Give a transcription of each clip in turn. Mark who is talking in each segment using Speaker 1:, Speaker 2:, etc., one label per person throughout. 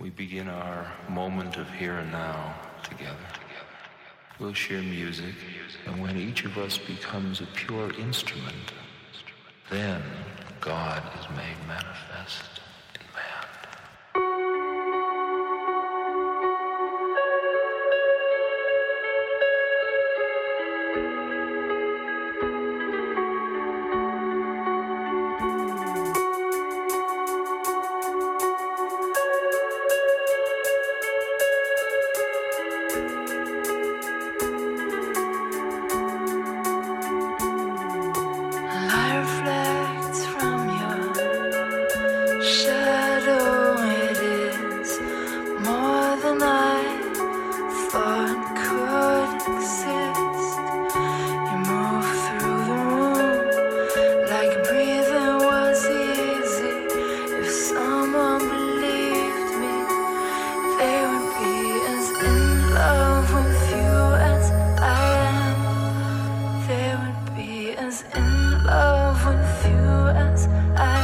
Speaker 1: We begin our moment of here and now together. We'll share music, and when each of us becomes a pure instrument, then God is made manifest. in love with you as I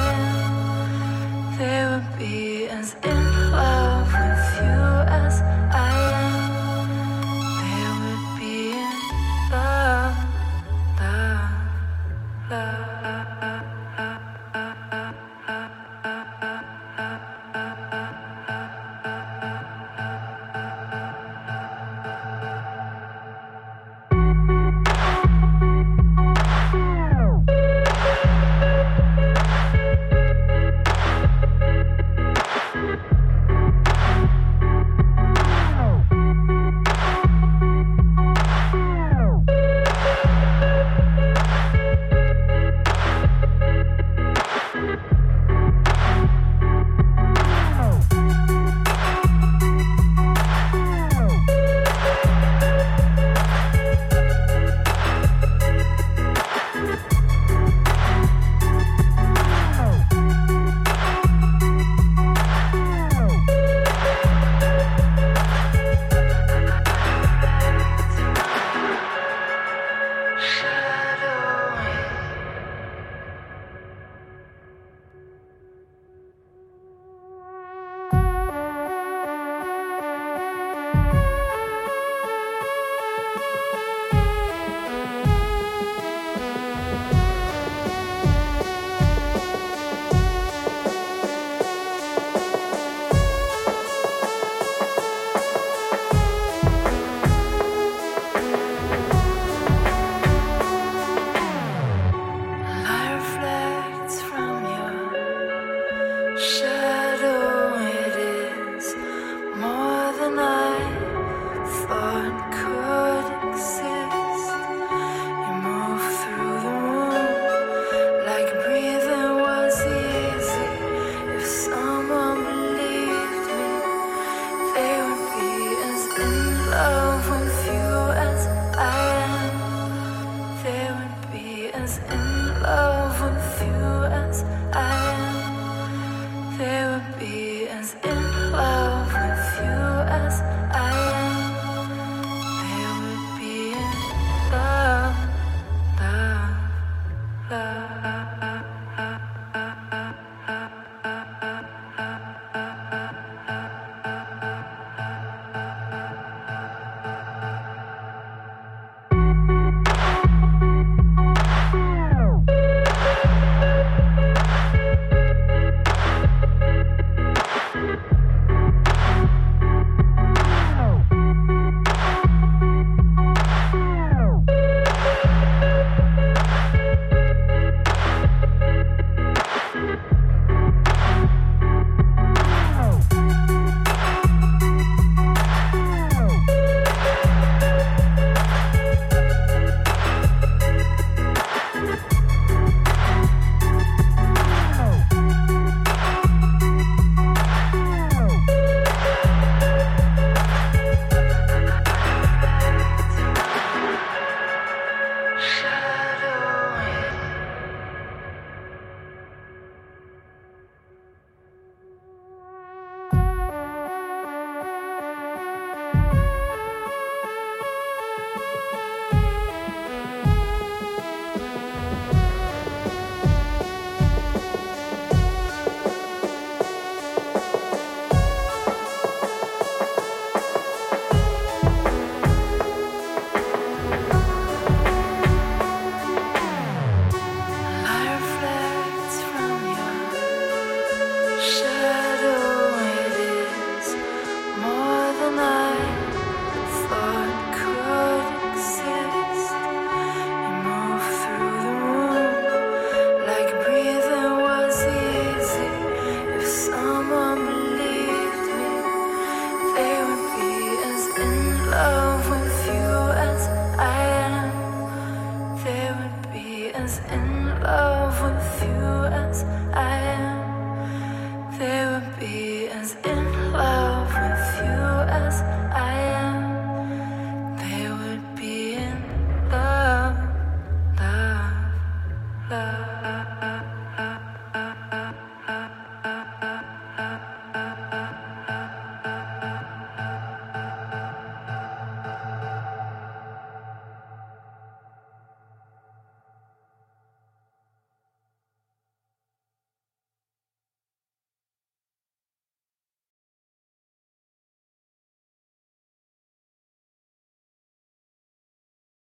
Speaker 1: in love.